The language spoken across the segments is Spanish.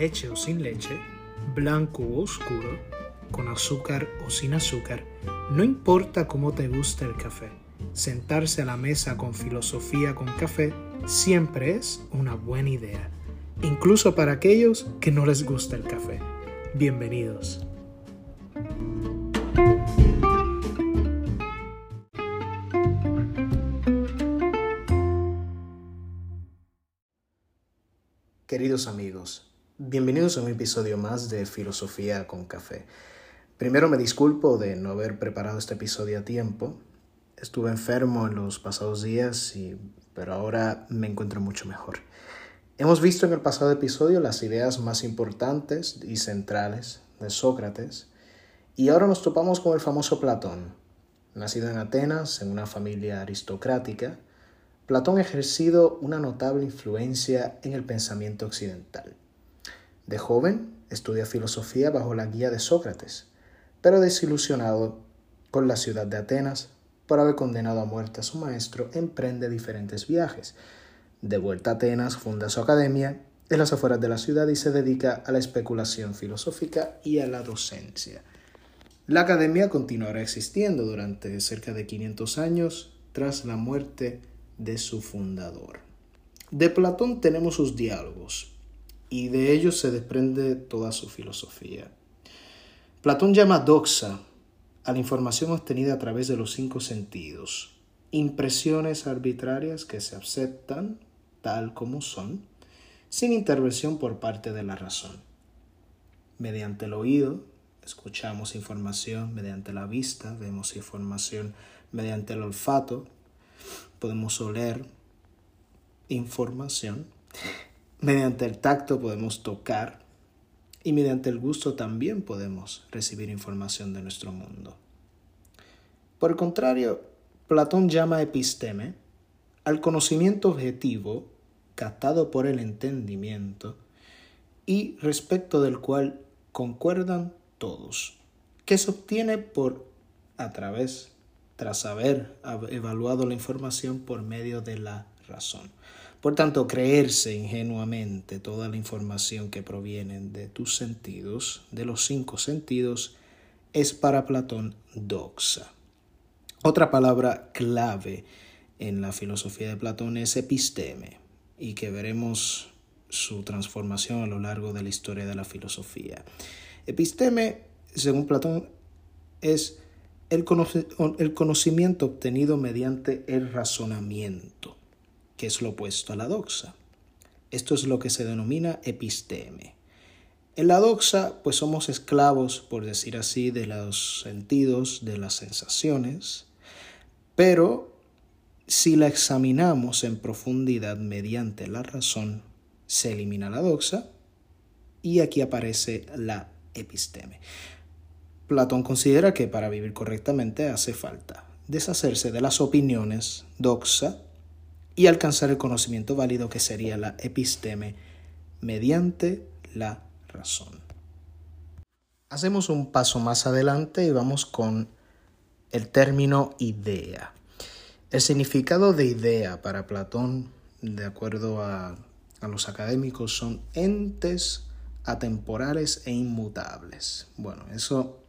leche o sin leche, blanco o oscuro, con azúcar o sin azúcar, no importa cómo te gusta el café, sentarse a la mesa con filosofía con café siempre es una buena idea, incluso para aquellos que no les gusta el café. Bienvenidos. Queridos amigos, bienvenidos a un episodio más de Filosofía con Café. Primero me disculpo de no haber preparado este episodio a tiempo. Estuve enfermo en los pasados días, y, pero ahora me encuentro mucho mejor. Hemos visto en el pasado episodio las ideas más importantes y centrales de Sócrates y ahora nos topamos con el famoso Platón. Nacido en Atenas, en una familia aristocrática, Platón ha ejercido una notable influencia en el pensamiento occidental. De joven, estudia filosofía bajo la guía de Sócrates, pero desilusionado con la ciudad de Atenas por haber condenado a muerte a su maestro, emprende diferentes viajes. De vuelta a Atenas, funda su academia en las afueras de la ciudad y se dedica a la especulación filosófica y a la docencia. La academia continuará existiendo durante cerca de 500 años tras la muerte de su fundador. De Platón tenemos sus diálogos y de ellos se desprende toda su filosofía. Platón llama doxa a la información obtenida a través de los cinco sentidos, impresiones arbitrarias que se aceptan tal como son, sin intervención por parte de la razón. Mediante el oído, escuchamos información, mediante la vista, vemos información, mediante el olfato, podemos oler información, mediante el tacto podemos tocar y mediante el gusto también podemos recibir información de nuestro mundo. Por el contrario, Platón llama episteme al conocimiento objetivo captado por el entendimiento y respecto del cual concuerdan todos, que se obtiene por a través tras haber evaluado la información por medio de la razón. Por tanto, creerse ingenuamente toda la información que proviene de tus sentidos, de los cinco sentidos, es para Platón doxa. Otra palabra clave en la filosofía de Platón es episteme, y que veremos su transformación a lo largo de la historia de la filosofía. Episteme, según Platón, es el, conocimiento obtenido mediante el razonamiento, que es lo opuesto a la doxa. Esto es lo que se denomina episteme. En la doxa, pues somos esclavos, por decir así, de los sentidos, de las sensaciones, pero si la examinamos en profundidad mediante la razón, se elimina la doxa y aquí aparece la episteme. Platón considera que para vivir correctamente hace falta deshacerse de las opiniones doxa y alcanzar el conocimiento válido que sería la episteme mediante la razón. Hacemos un paso más adelante y vamos con el término idea. El significado de idea para Platón, de acuerdo a, a los académicos, son entes atemporales e inmutables. Bueno, eso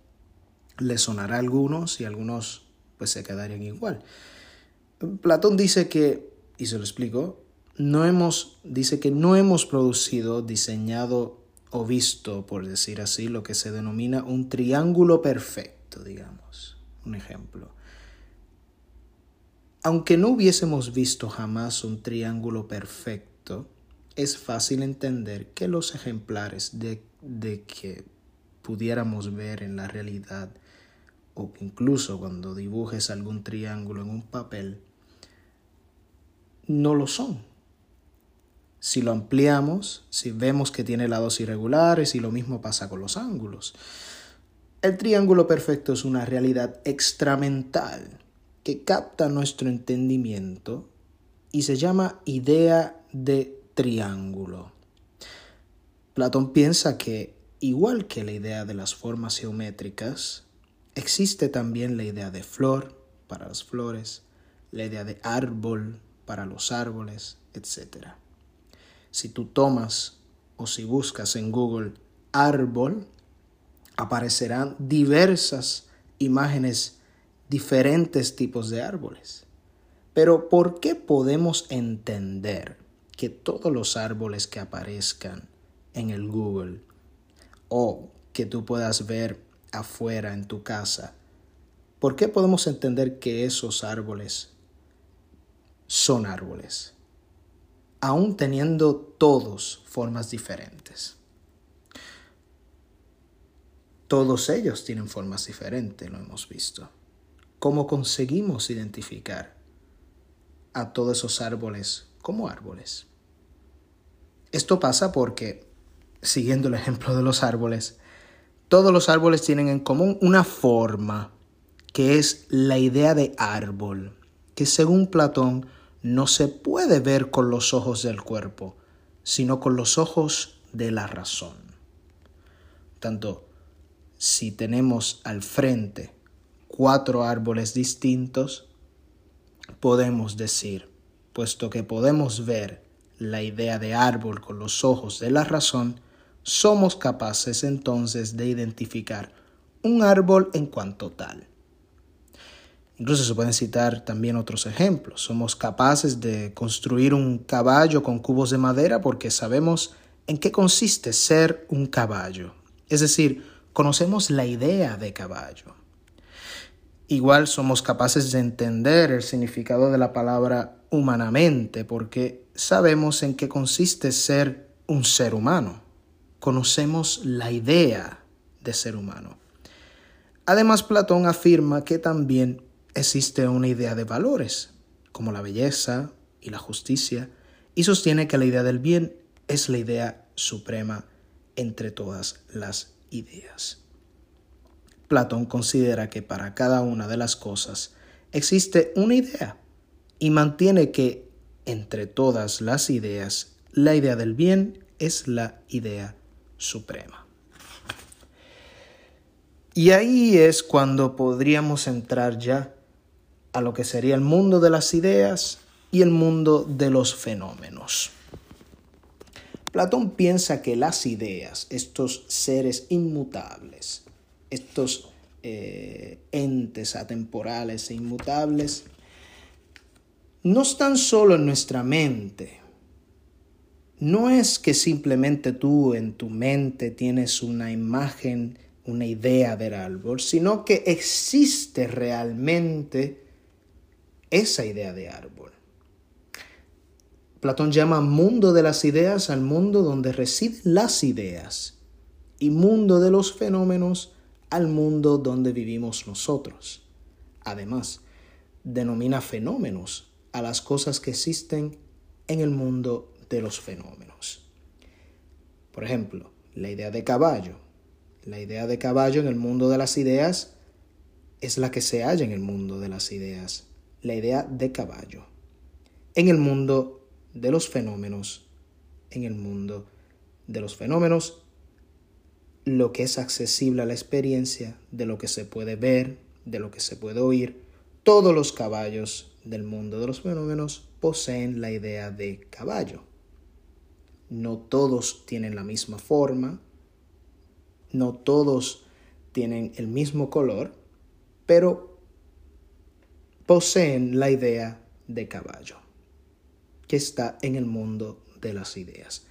le sonará a algunos y algunos pues se quedarían igual. Platón dice que, y se lo explico, no hemos, dice que no hemos producido, diseñado o visto, por decir así, lo que se denomina un triángulo perfecto, digamos. Un ejemplo. Aunque no hubiésemos visto jamás un triángulo perfecto, es fácil entender que los ejemplares de, de que pudiéramos ver en la realidad o incluso cuando dibujes algún triángulo en un papel, no lo son. Si lo ampliamos, si vemos que tiene lados irregulares y lo mismo pasa con los ángulos. El triángulo perfecto es una realidad extramental que capta nuestro entendimiento y se llama idea de triángulo. Platón piensa que, igual que la idea de las formas geométricas, Existe también la idea de flor para las flores, la idea de árbol para los árboles, etc. Si tú tomas o si buscas en Google árbol, aparecerán diversas imágenes, diferentes tipos de árboles. Pero ¿por qué podemos entender que todos los árboles que aparezcan en el Google o que tú puedas ver afuera en tu casa, ¿por qué podemos entender que esos árboles son árboles? Aún teniendo todos formas diferentes. Todos ellos tienen formas diferentes, lo hemos visto. ¿Cómo conseguimos identificar a todos esos árboles como árboles? Esto pasa porque, siguiendo el ejemplo de los árboles, todos los árboles tienen en común una forma, que es la idea de árbol, que según Platón no se puede ver con los ojos del cuerpo, sino con los ojos de la razón. Tanto si tenemos al frente cuatro árboles distintos, podemos decir, puesto que podemos ver la idea de árbol con los ojos de la razón, somos capaces entonces de identificar un árbol en cuanto tal. Incluso se pueden citar también otros ejemplos. Somos capaces de construir un caballo con cubos de madera porque sabemos en qué consiste ser un caballo. Es decir, conocemos la idea de caballo. Igual somos capaces de entender el significado de la palabra humanamente porque sabemos en qué consiste ser un ser humano. Conocemos la idea de ser humano. Además, Platón afirma que también existe una idea de valores, como la belleza y la justicia, y sostiene que la idea del bien es la idea suprema entre todas las ideas. Platón considera que para cada una de las cosas existe una idea y mantiene que entre todas las ideas, la idea del bien es la idea suprema. Y ahí es cuando podríamos entrar ya a lo que sería el mundo de las ideas y el mundo de los fenómenos. Platón piensa que las ideas, estos seres inmutables, estos eh, entes atemporales e inmutables, no están solo en nuestra mente. No es que simplemente tú en tu mente tienes una imagen, una idea del árbol, sino que existe realmente esa idea de árbol. Platón llama mundo de las ideas al mundo donde residen las ideas y mundo de los fenómenos al mundo donde vivimos nosotros. Además, denomina fenómenos a las cosas que existen en el mundo de los fenómenos. Por ejemplo, la idea de caballo. La idea de caballo en el mundo de las ideas es la que se halla en el mundo de las ideas. La idea de caballo. En el mundo de los fenómenos en el mundo de los fenómenos, lo que es accesible a la experiencia, de lo que se puede ver, de lo que se puede oír, todos los caballos del mundo de los fenómenos poseen la idea de caballo. No todos tienen la misma forma, no todos tienen el mismo color, pero poseen la idea de caballo que está en el mundo de las ideas.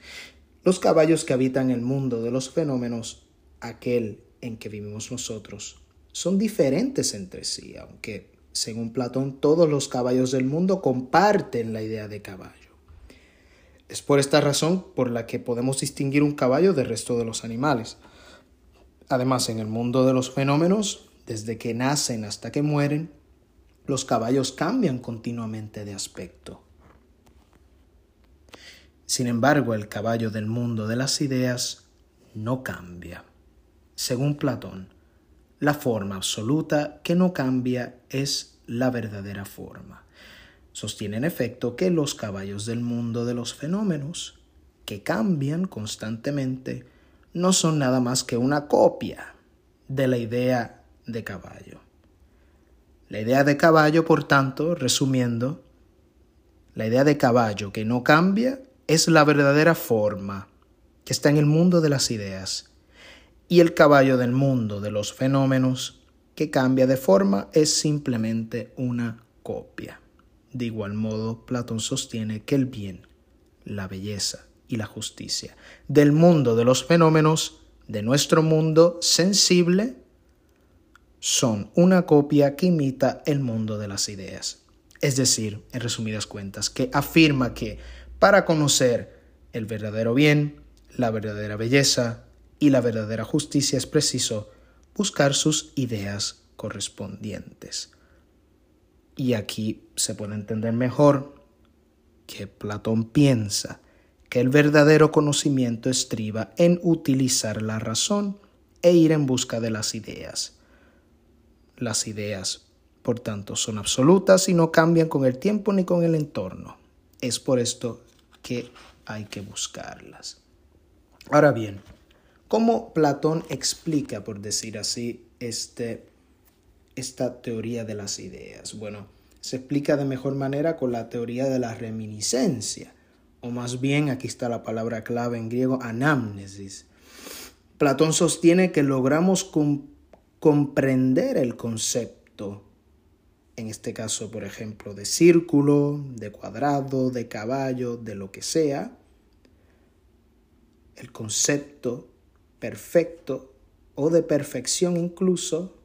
Los caballos que habitan el mundo de los fenómenos, aquel en que vivimos nosotros, son diferentes entre sí, aunque según Platón todos los caballos del mundo comparten la idea de caballo. Es por esta razón por la que podemos distinguir un caballo del resto de los animales. Además, en el mundo de los fenómenos, desde que nacen hasta que mueren, los caballos cambian continuamente de aspecto. Sin embargo, el caballo del mundo de las ideas no cambia. Según Platón, la forma absoluta que no cambia es la verdadera forma. Sostiene en efecto que los caballos del mundo de los fenómenos, que cambian constantemente, no son nada más que una copia de la idea de caballo. La idea de caballo, por tanto, resumiendo, la idea de caballo que no cambia es la verdadera forma que está en el mundo de las ideas, y el caballo del mundo de los fenómenos, que cambia de forma, es simplemente una copia. De igual modo, Platón sostiene que el bien, la belleza y la justicia del mundo de los fenómenos, de nuestro mundo sensible, son una copia que imita el mundo de las ideas. Es decir, en resumidas cuentas, que afirma que para conocer el verdadero bien, la verdadera belleza y la verdadera justicia es preciso buscar sus ideas correspondientes. Y aquí se puede entender mejor que Platón piensa que el verdadero conocimiento estriba en utilizar la razón e ir en busca de las ideas. Las ideas, por tanto, son absolutas y no cambian con el tiempo ni con el entorno. Es por esto que hay que buscarlas. Ahora bien, ¿cómo Platón explica, por decir así, este esta teoría de las ideas? Bueno, se explica de mejor manera con la teoría de la reminiscencia, o más bien aquí está la palabra clave en griego, anamnesis. Platón sostiene que logramos comprender el concepto, en este caso, por ejemplo, de círculo, de cuadrado, de caballo, de lo que sea, el concepto perfecto o de perfección incluso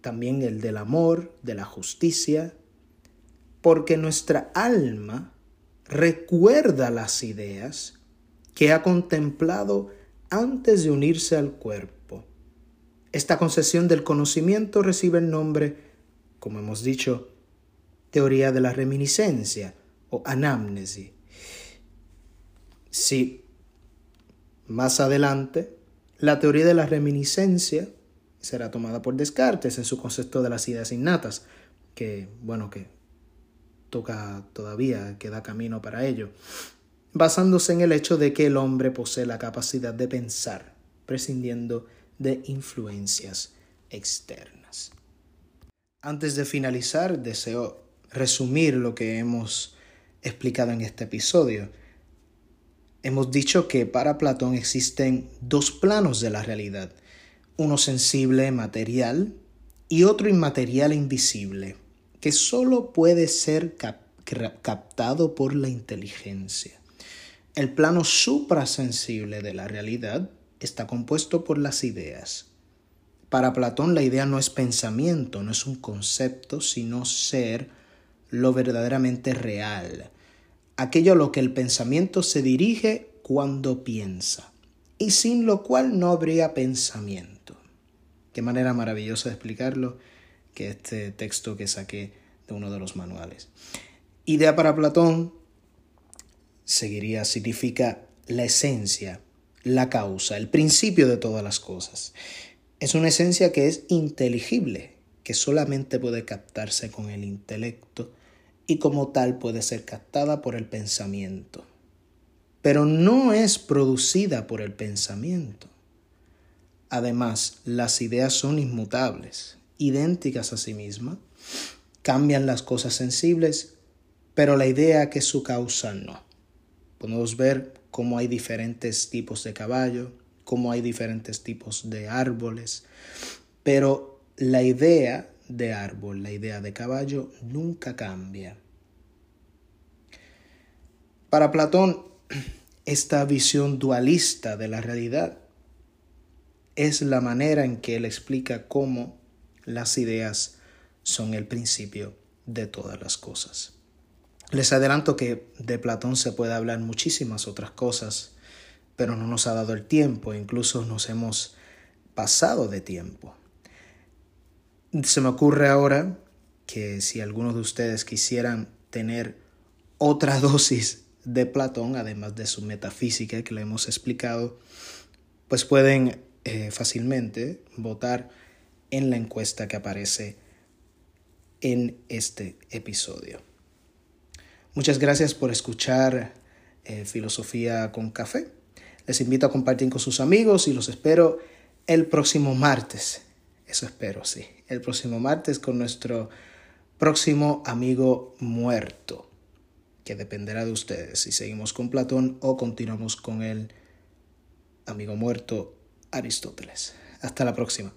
también el del amor, de la justicia, porque nuestra alma recuerda las ideas que ha contemplado antes de unirse al cuerpo. Esta concesión del conocimiento recibe el nombre, como hemos dicho, teoría de la reminiscencia o anamnesis. Si más adelante la teoría de la reminiscencia será tomada por Descartes en su concepto de las ideas innatas, que, bueno, que toca todavía, queda camino para ello, basándose en el hecho de que el hombre posee la capacidad de pensar, prescindiendo de influencias externas. Antes de finalizar, deseo resumir lo que hemos explicado en este episodio. Hemos dicho que para Platón existen dos planos de la realidad, uno sensible, material, y otro inmaterial invisible, que solo puede ser captado por la inteligencia. El plano suprasensible de la realidad está compuesto por las ideas. Para Platón la idea no es pensamiento, no es un concepto, sino ser lo verdaderamente real, aquello a lo que el pensamiento se dirige cuando piensa, y sin lo cual no habría pensamiento. Qué manera maravillosa de explicarlo que este texto que saqué de uno de los manuales. Idea para Platón seguiría, significa la esencia, la causa, el principio de todas las cosas. Es una esencia que es inteligible, que solamente puede captarse con el intelecto y como tal puede ser captada por el pensamiento. Pero no es producida por el pensamiento. Además, las ideas son inmutables, idénticas a sí mismas, cambian las cosas sensibles, pero la idea que es su causa no. Podemos ver cómo hay diferentes tipos de caballo, cómo hay diferentes tipos de árboles, pero la idea de árbol, la idea de caballo nunca cambia. Para Platón, esta visión dualista de la realidad es la manera en que él explica cómo las ideas son el principio de todas las cosas. Les adelanto que de Platón se puede hablar muchísimas otras cosas, pero no nos ha dado el tiempo, incluso nos hemos pasado de tiempo. Se me ocurre ahora que si algunos de ustedes quisieran tener otra dosis de Platón, además de su metafísica que le hemos explicado, pues pueden eh, fácilmente votar en la encuesta que aparece en este episodio. Muchas gracias por escuchar eh, Filosofía con Café. Les invito a compartir con sus amigos y los espero el próximo martes. Eso espero, sí. El próximo martes con nuestro próximo amigo muerto, que dependerá de ustedes si seguimos con Platón o continuamos con el amigo muerto Aristóteles. Hasta la próxima.